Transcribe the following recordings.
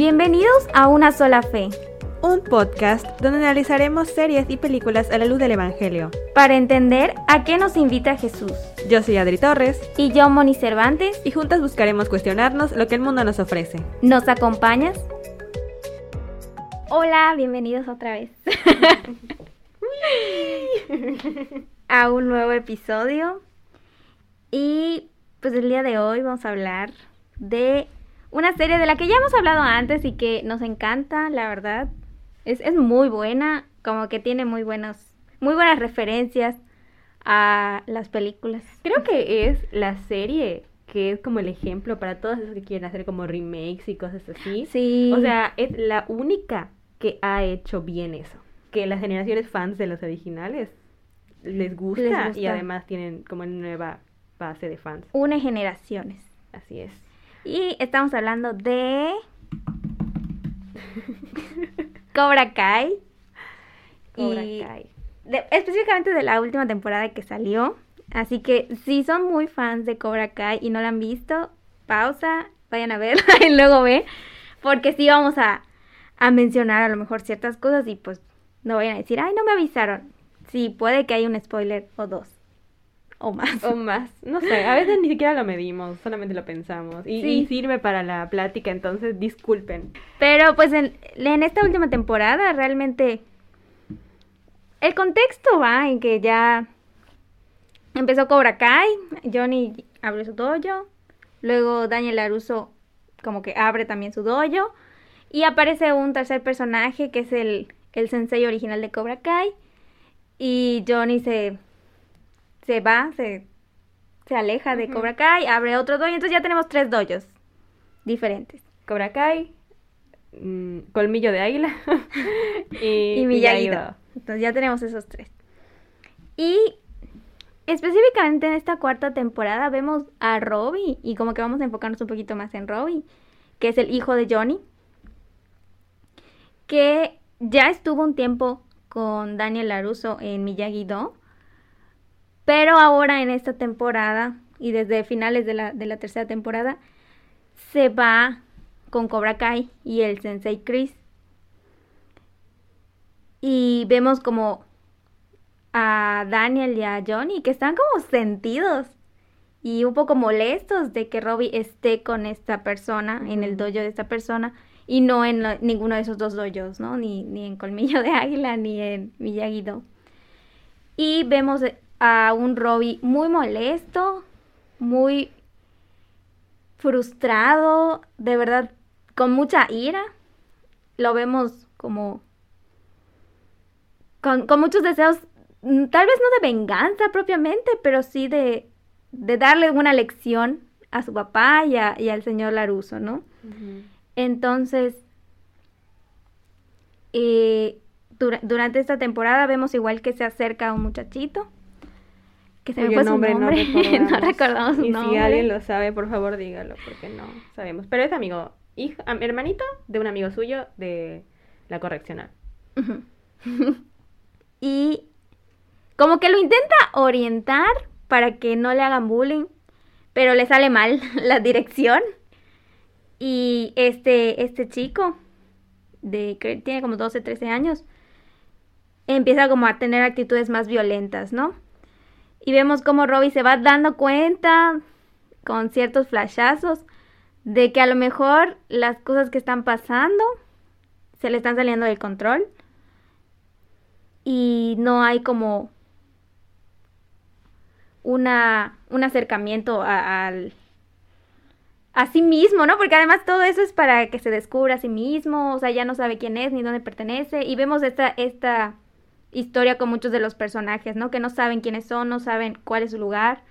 Bienvenidos a Una sola fe, un podcast donde analizaremos series y películas a la luz del Evangelio. para entender a qué nos invita Jesús. Yo soy Adri Torres Y yo, Moni Cervantes, y juntas buscaremos cuestionarnos lo que el mundo nos ofrece. ¿nos acompañas? Hola, bienvenidos otra vez a un nuevo episodio. Y pues el día de hoy vamos a hablar de una serie de la que ya hemos hablado antes y que nos encanta, la verdad. Es, es muy buena, como que tiene muy buenos, muy buenas referencias a las películas. Creo que es la serie que es como el ejemplo para todos esos que quieren hacer como remakes y cosas así. Sí. O sea, es la única que ha hecho bien eso. Que las generaciones fans de los originales les gusta, Les y además tienen como una nueva base de fans. une generaciones. Así es. Y estamos hablando de Cobra Kai. Cobra Y Kai. de- específicamente de la última temporada que salió. Así que si son muy fans de Cobra Kai y no la han visto, pausa, vayan a verla y luego ve. Porque sí vamos a, a mencionar a lo mejor ciertas cosas y pues no vayan a decir, ay, no me avisaron. Sí, puede que haya un spoiler o dos. O más. O más, no sé, a veces ni siquiera lo medimos, solamente lo pensamos. Y, Sí. y sirve para la plática, entonces disculpen. Pero pues en, en esta última temporada realmente el contexto va en que ya empezó Cobra Kai, Johnny abrió su dojo, luego Daniel Laruso como que abre también su dojo y aparece un tercer personaje que es el, el sensei original de Cobra Kai y Johnny se, se va, se, se aleja de. Cobra Kai, abre otro dojo, entonces ya tenemos tres dojos diferentes. Cobra Kai, mm, Colmillo de Águila y, y Miyagi-Do. Entonces ya tenemos esos tres. Y específicamente en esta cuarta temporada vemos a Robbie y como que vamos a enfocarnos un poquito más en Robbie, que es el hijo de Johnny, que ya estuvo un tiempo con Daniel Laruso en Miyagi-Do, pero ahora en esta temporada y desde finales de la, de la tercera temporada se va con Cobra Kai y el Sensei Chris y vemos como a Daniel y a Johnny que están como sentidos y un poco molestos de que Robbie esté con esta persona, en el dojo de esta persona, y no en ninguno de esos dos dojos, ¿no? Ni, ni en Colmillo de Águila ni en Miyagi-Do. Y vemos a un Robbie muy molesto, muy frustrado, de verdad, con mucha ira. Lo vemos como con, con muchos deseos, mm, tal vez no de venganza propiamente, pero sí de, de darle una lección a su papá y, a- y al señor Laruso, ¿no? Entonces, eh, dura- durante esta temporada vemos igual que se acerca un muchachito, que se me fue su nombre nombre, recordamos. no recordamos su y nombre. si alguien lo sabe, por favor dígalo, porque no sabemos. Pero es amigo, hijo, hermanito de un amigo suyo de la correccional. Y como que lo intenta orientar para que no le hagan bullying, pero le sale mal la dirección. Y este, este chico, de que tiene como 12, 13 años, empieza como a tener actitudes más violentas, ¿no? Y vemos como Robbie se va dando cuenta con ciertos flashazos de que a lo mejor las cosas que están pasando se le están saliendo del control y no hay como una un acercamiento a, al a sí mismo, ¿no? Porque además todo eso es para que se descubra a sí mismo, o sea, ya no sabe quién es ni dónde pertenece y vemos esta esta historia con muchos de los personajes, ¿no? Que no saben quiénes son, no saben cuál es su lugar,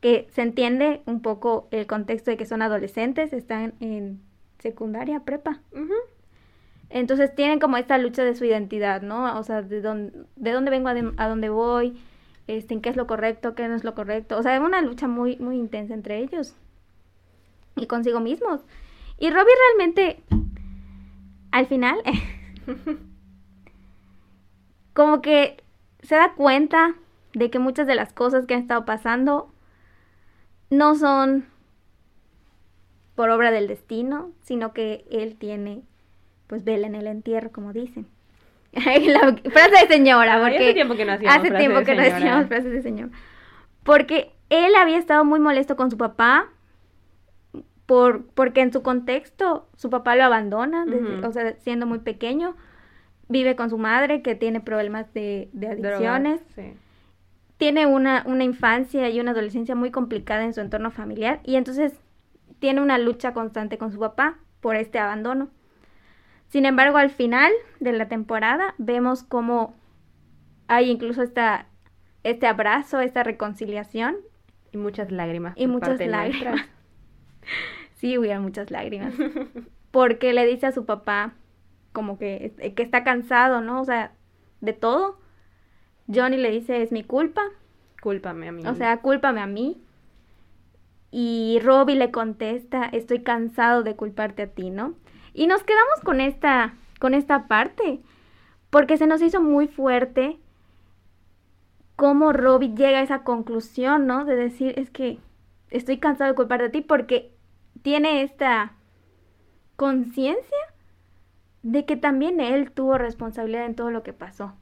que se entiende un poco el contexto de que son adolescentes, están en secundaria, prepa. Entonces tienen como esta lucha de su identidad, ¿no? O sea, de dónde, de dónde vengo a, de- a dónde voy, este, en qué es lo correcto, qué no es lo correcto. O sea, es una lucha muy, muy intensa entre ellos y consigo mismos. Y Robbie realmente, al final, como que se da cuenta de que muchas de las cosas que han estado pasando no son por obra del destino, sino que él tiene pues vela en el entierro, como dicen. la frase de señora, porque hace tiempo que no hacíamos hace tiempo de que no señora. hacíamos frases de señor. Porque él había estado muy molesto con su papá por porque en su contexto su papá lo abandona, desde- o sea, siendo muy pequeño, vive con su madre que tiene problemas de, de Drogas, adicciones, sí. tiene una, una infancia y una adolescencia muy complicada en su entorno familiar y entonces tiene una lucha constante con su papá por este abandono. Sin embargo, al final de la temporada vemos cómo hay incluso esta, este abrazo, esta reconciliación Y muchas lágrimas. y muchas lágrimas. nuestra. sí, hubieron muchas lágrimas. Porque le dice a su papá como que, que está cansado, ¿no? O sea, de todo. Johnny le dice, es mi culpa, Cúlpame a mí. o sea, cúlpame a mí. Y Robbie le contesta, estoy cansado de culparte a ti, ¿no? Y nos quedamos con esta, con esta parte, porque se nos hizo muy fuerte cómo Robbie llega a esa conclusión, ¿no? De decir, es que estoy cansado de culparte a ti, porque tiene esta conciencia de que también él tuvo responsabilidad en todo lo que pasó.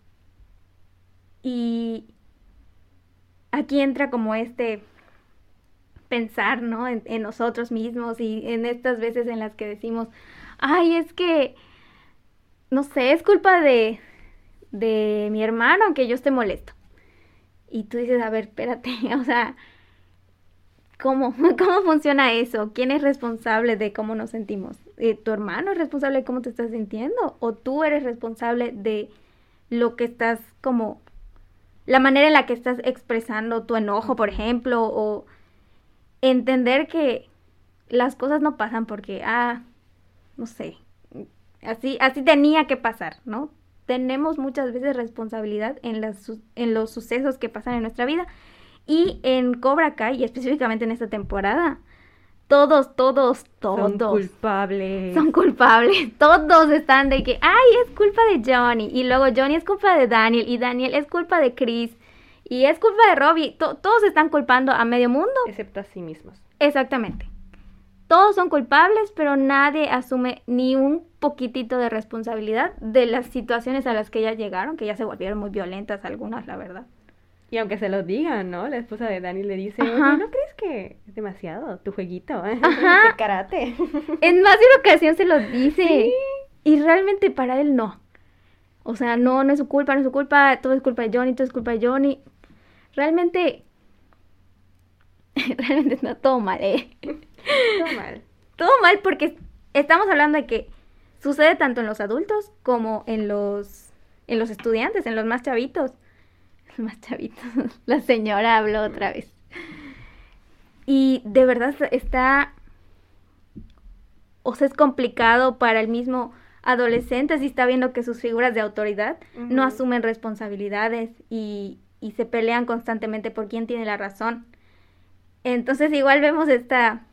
Y aquí entra como este pensar, ¿no? En, nosotros mismos y en estas veces en las que decimos, ay, es que, no sé, es culpa de, de mi hermano que yo esté molesto. Y tú dices, a ver, espérate, o sea, ¿cómo? ¿Cómo funciona eso? ¿Quién es responsable de cómo nos sentimos? Eh, ¿Tu hermano es responsable de cómo te estás sintiendo? ¿O tú eres responsable de lo que estás como la manera en la que estás expresando tu enojo, por ejemplo, o entender que las cosas no pasan porque, ah, no sé, así, así tenía que pasar, ¿no? Tenemos muchas veces responsabilidad en, las, en los sucesos que pasan en nuestra vida. Y en Cobra Kai, y específicamente en esta temporada, todos, todos, todos Son culpables. son culpables. Todos están de que, ay, es culpa de Johnny. Y luego Johnny es culpa de Daniel. Y Daniel es culpa de Chris. Y es culpa de Robbie. To- todos están culpando a medio mundo. Excepto a sí mismos. Exactamente. Todos son culpables, pero nadie asume ni un poquitito de responsabilidad de las situaciones a las que ya llegaron, que ya se volvieron muy violentas algunas, la verdad. Y aunque se lo digan, ¿no? La esposa de Dani le dice. "Oye, ¿no crees que es demasiado tu jueguito eh? De karate? En más de una ocasión se lo dice. Sí. Y realmente para él no. O sea, no, no es su culpa, no es su culpa, todo es culpa de Johnny, todo es culpa de Johnny. Realmente, realmente está todo mal, ¿eh? Todo mal. Todo mal porque estamos hablando de que sucede tanto en los adultos como en los, en los estudiantes, en los más chavitos. Más chavitos. La señora habló otra vez. Y de verdad está, o sea, es complicado para el mismo adolescente si está viendo que sus figuras de autoridad no asumen responsabilidades y, y se pelean constantemente por quién tiene la razón. Entonces igual vemos esta,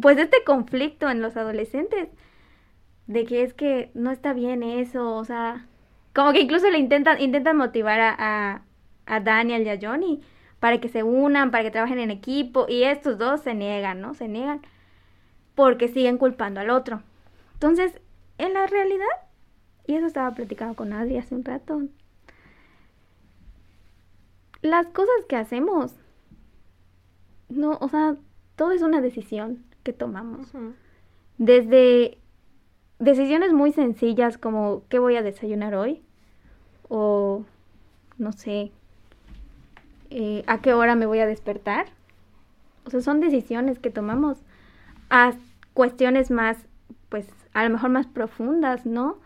pues este conflicto en los adolescentes de que es que no está bien eso, o sea, como que incluso le intentan, intentan motivar a, a, a Daniel y a Johnny para que se unan, para que trabajen en equipo, y estos dos se niegan, ¿no? Se niegan porque siguen culpando al otro. Entonces, en la realidad, y eso estaba platicando con Adri hace un rato, las cosas que hacemos, no, o sea, todo es una decisión que tomamos. Desde decisiones muy sencillas como qué voy a desayunar hoy o no sé eh, a qué hora me voy a despertar. O sea, son decisiones que tomamos a cuestiones más, pues a lo mejor más profundas, ¿no?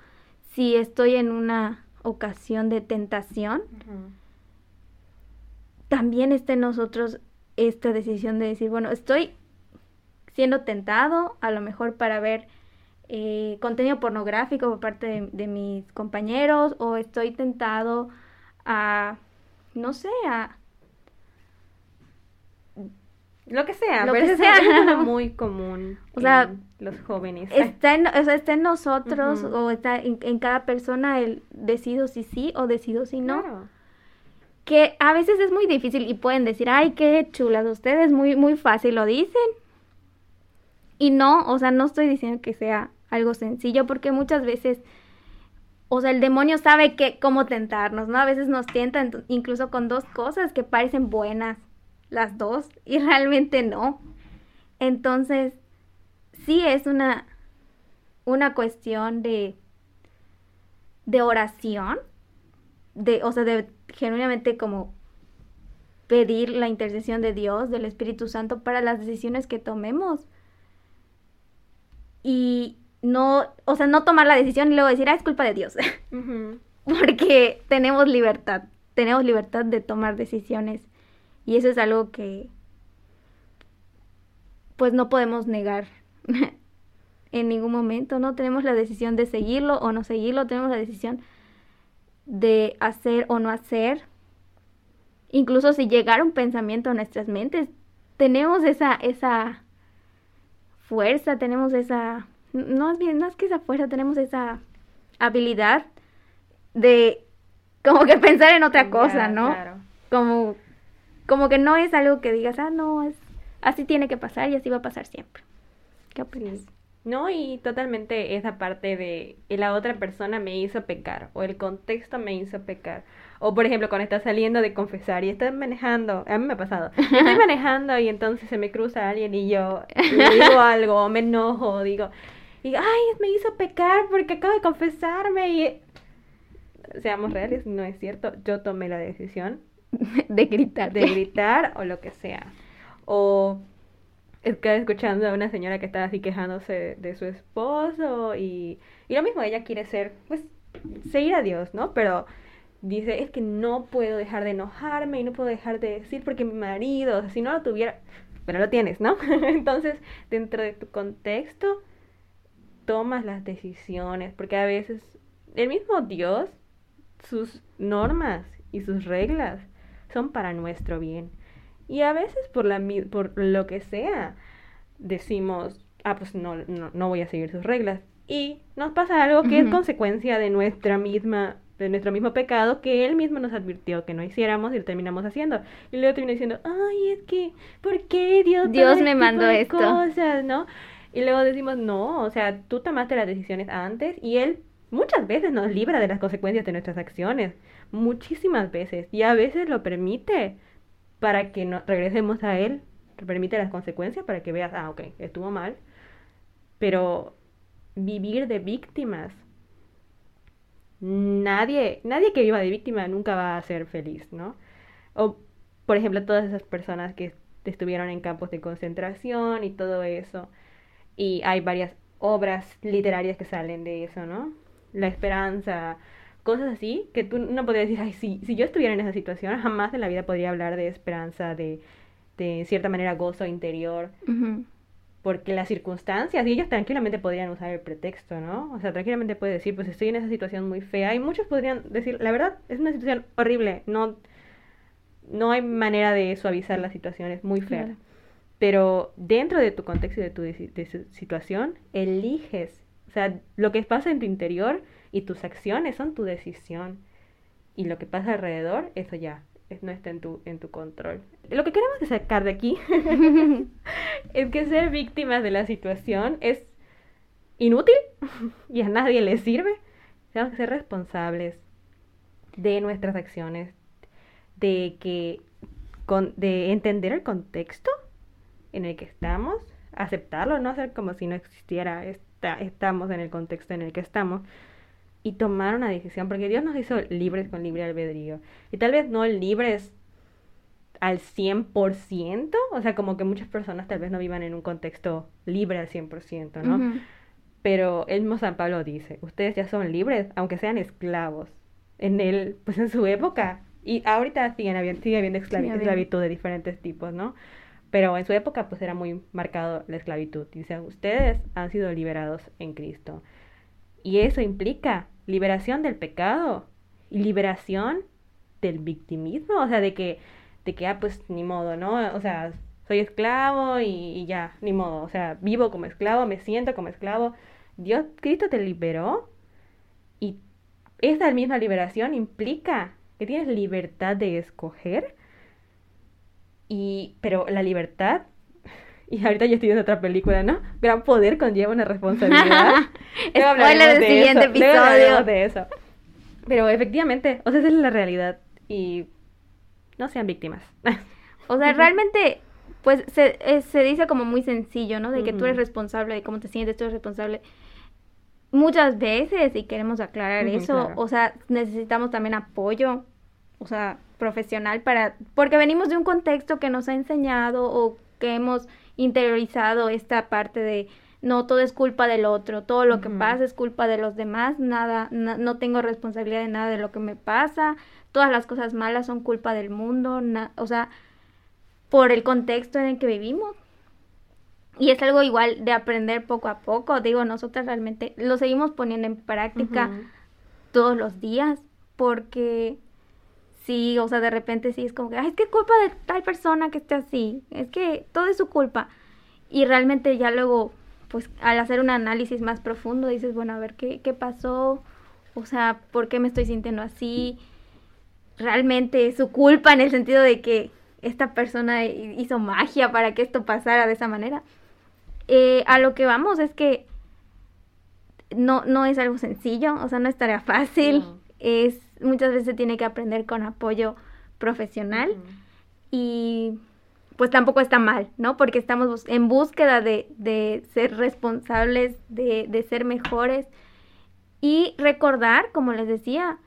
Si estoy en una ocasión de tentación, también está en nosotros esta decisión de decir, bueno, estoy siendo tentado a lo mejor para ver eh, contenido pornográfico por parte de, de mis compañeros o estoy tentado a, no sé, a... Lo que sea, Lo pero que eso sea. es muy común O sea, los jóvenes. Está en, o sea, está en nosotros o está en, en cada persona el decido si sí o decido si no. Claro. que a veces es muy difícil y pueden decir, ay, qué chulas ustedes, muy, muy fácil lo dicen. Y no, o sea, no estoy diciendo que sea algo sencillo porque muchas veces, o sea, el demonio sabe que, cómo tentarnos, ¿no? A veces nos tienta incluso con dos cosas que parecen buenas, las dos, y realmente no. Entonces, sí es una, una cuestión de, de oración, de, o sea, de genuinamente como pedir la intercesión de Dios, del Espíritu Santo para las decisiones que tomemos. Y no, o sea, no tomar la decisión y luego decir, ah, es culpa de Dios. Porque tenemos libertad, tenemos libertad de tomar decisiones. Y eso es algo que, pues no podemos negar en ningún momento, ¿no? Tenemos la decisión de seguirlo o no seguirlo, tenemos la decisión de hacer o no hacer. Incluso si llegara un pensamiento a nuestras mentes, tenemos esa, esa fuerza, tenemos esa, no es bien, no es que esa fuerza, tenemos esa habilidad de como que pensar en otra cosa, ¿no? Como, como que no es algo que digas, ah, no, es, así tiene que pasar y así va a pasar siempre. ¿Qué opinas? No, y totalmente esa parte de la otra persona me hizo pecar o el contexto me hizo pecar. O por ejemplo, cuando estás saliendo de confesar y estás manejando, a mí me ha pasado, estoy manejando y entonces se me cruza alguien y yo le digo algo, me enojo, digo, y ay, me hizo pecar porque acabo de confesarme y seamos reales, no es cierto, yo tomé la decisión de gritar, de gritar o lo que sea. O estaba escuchando a una señora que estaba así quejándose de, su esposo y, y, lo mismo, ella quiere ser, pues, seguir a Dios, ¿no? Pero dice, es que no puedo dejar de enojarme y no puedo dejar de decir porque mi marido, o sea, si no lo tuviera, pero lo tienes, ¿no? Entonces, dentro de tu contexto, tomas las decisiones, porque a veces el mismo Dios, sus normas y sus reglas son para nuestro bien. Y a veces por, la, por lo que sea, decimos, ah, pues no, no, voy a seguir sus reglas. Y nos pasa algo que es consecuencia de nuestra misma de nuestro mismo pecado que él mismo nos advirtió que no hiciéramos y lo terminamos haciendo. Y luego termina diciendo, ay, es que, ¿por qué Dios? Dios me este mandó esto. Cosas, ¿no? Y luego decimos, no, o sea, tú tomaste las decisiones antes y él muchas veces nos libra de las consecuencias de nuestras acciones. Muchísimas veces. Y a veces lo permite para que no, regresemos a él, te permite las consecuencias para que veas, ah, ok, estuvo mal, pero vivir de víctimas, nadie, nadie que viva de víctima nunca va a ser feliz, ¿no? O, por ejemplo, todas esas personas que estuvieron en campos de concentración y todo eso, y hay varias obras literarias que salen de eso, ¿no? La esperanza, cosas así, que tú no podrías decir, ay, si, si yo estuviera en esa situación, jamás en la vida podría hablar de esperanza, de, de cierta manera gozo interior. Porque las circunstancias, y ellos tranquilamente podrían usar el pretexto, ¿no? O sea, tranquilamente puede decir, pues estoy en esa situación muy fea. Y muchos podrían decir, la verdad, es una situación horrible, no, no hay manera de suavizar la situación, es muy fea. Pero dentro de tu contexto y de tu de situación, eliges. O sea, lo que pasa en tu interior y tus acciones son tu decisión. Y lo que pasa alrededor, eso ya no está en tu, en tu control. Lo que queremos sacar de aquí es que ser víctimas de la situación es inútil y a nadie le sirve. Tenemos que ser responsables de nuestras acciones, de que con, de entender el contexto en el que estamos, aceptarlo, no hacer como si no existiera, estamos en el contexto en el que estamos, y tomar una decisión, porque Dios nos hizo libres con libre albedrío. Y tal vez no libres al 100%, o sea, como que muchas personas tal vez no vivan en un contexto libre al 100%, ¿no? Pero el mismo San Pablo dice, ustedes ya son libres, aunque sean esclavos. En él, pues en su época, y ahorita siguen habiendo, sigue habiendo esclavitud de diferentes tipos, ¿no? Pero en su época, pues era muy marcado la esclavitud. Dice, ustedes han sido liberados en Cristo. Y eso implica liberación del pecado y liberación del victimismo, o sea, de que, de que, ah, pues ni modo, ¿no? O sea, soy esclavo y, ya, ni modo, o sea, vivo como esclavo, me siento como esclavo. Dios, Cristo te liberó y esa misma liberación implica que tienes libertad de escoger y, pero la libertad Y ahorita yo estoy viendo otra película, ¿no? Gran poder conlleva una responsabilidad. Spoiler del de siguiente eso, episodio. de eso. Pero efectivamente, o sea, esa es la realidad. Y no sean víctimas. O sea, realmente, pues se, eh, se dice como muy sencillo, ¿no? De que tú eres responsable de cómo te sientes, tú eres responsable. Muchas veces, y queremos aclarar eso, claro. o sea, necesitamos también apoyo, o sea, profesional para, porque venimos de un contexto que nos ha enseñado o que hemos interiorizado esta parte de no todo es culpa del otro, todo lo que pasa es culpa de los demás, nada, na- no tengo responsabilidad de nada de lo que me pasa, todas las cosas malas son culpa del mundo, na- o sea, por el contexto en el que vivimos. Y es algo igual de aprender poco a poco, digo, nosotras realmente lo seguimos poniendo en práctica todos los días, porque sí, o sea, de repente sí es como que, "Ay, es que es culpa de tal persona que esté así, es que todo es su culpa. Y realmente ya luego, pues al hacer un análisis más profundo, dices, bueno, a ver, ¿qué, qué pasó? O sea, ¿por qué me estoy sintiendo así? Realmente es su culpa en el sentido de que esta persona hi- hizo magia para que esto pasara de esa manera. Eh, a lo que vamos es que no, no es algo sencillo, o sea, no es tarea fácil. No. Es, muchas veces se tiene que aprender con apoyo profesional y pues tampoco está mal, ¿no? Porque estamos en búsqueda de, de ser responsables, de, de ser mejores y recordar, como les decía,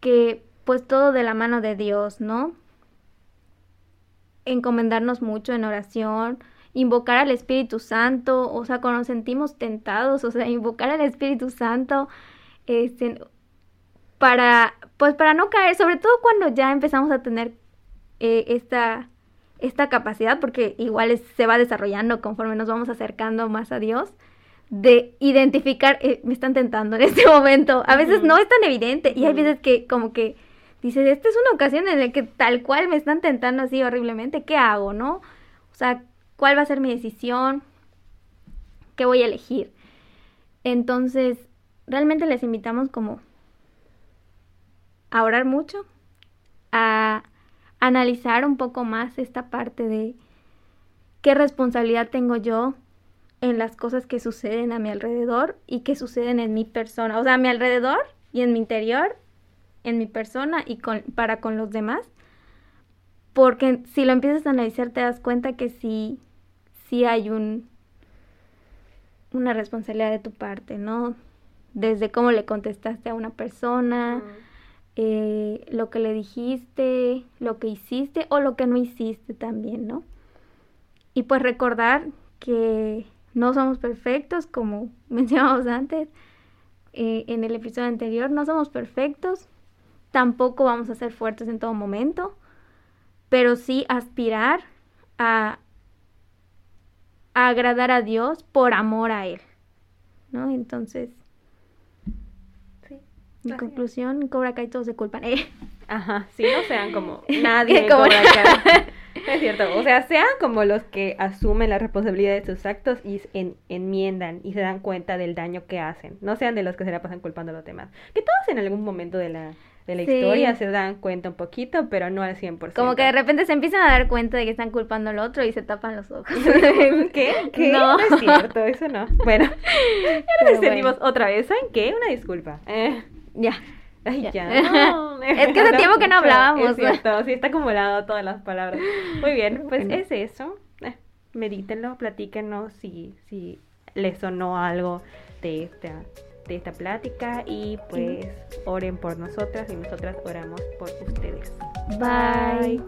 que pues todo de la mano de Dios, ¿no? Encomendarnos mucho en oración, invocar al Espíritu Santo, o sea, cuando nos sentimos tentados, o sea, invocar al Espíritu Santo, este, para, pues para no caer, sobre todo cuando ya empezamos a tener eh, esta, esta capacidad, porque igual es- se va desarrollando conforme nos vamos acercando más a Dios, de identificar, eh, me están tentando en este momento. A veces no es tan evidente y hay veces que como que dices, esta es una ocasión en la que tal cual me están tentando así horriblemente, ¿qué hago, no? O sea, ¿cuál va a ser mi decisión? ¿Qué voy a elegir? Entonces, realmente les invitamos como a orar mucho, a analizar un poco más esta parte de qué responsabilidad tengo yo en las cosas que suceden a mi alrededor y que suceden en mi persona, o sea, a mi alrededor y en mi interior, en mi persona y con, para con los demás. Porque si lo empiezas a analizar te das cuenta que sí, sí hay un, una responsabilidad de tu parte, ¿no? Desde cómo le contestaste a una persona, eh, lo que le dijiste, lo que hiciste o lo que no hiciste también, ¿no? Y pues recordar que no somos perfectos, como mencionamos antes eh, en el episodio anterior, no somos perfectos, tampoco vamos a ser fuertes en todo momento, pero sí aspirar a, a agradar a Dios por amor a Él, ¿no? Entonces, Es. conclusión, Cobra Kai todos se culpan. Eh, Ajá, sí, no sean como nadie en Como- Cobra Kai. Es cierto, o sea, sean como los que asumen la responsabilidad de sus actos y en- enmiendan y se dan cuenta del daño que hacen. No sean de los que se la pasan culpando a los demás. Que todos en algún momento de la, de la Sí. historia se dan cuenta un poquito, pero no al 100%. Como que de repente se empiezan a dar cuenta de que están culpando al otro y se tapan los ojos. ¿Qué? ¿Qué? No. No. es cierto, eso no. Bueno, ya nos bueno. otra vez. ¿Saben qué? Una disculpa. Eh, Ya. Ay, Ya. ya. no, Es que hace tiempo que no hablábamos. Es cierto, sí está acumulado todas las palabras. Muy bien, pues Bueno. es eso. Eh, medítenlo, platíquenos si, si les sonó algo de esta, de esta plática y pues oren por nosotras y nosotras oramos por ustedes. Bye.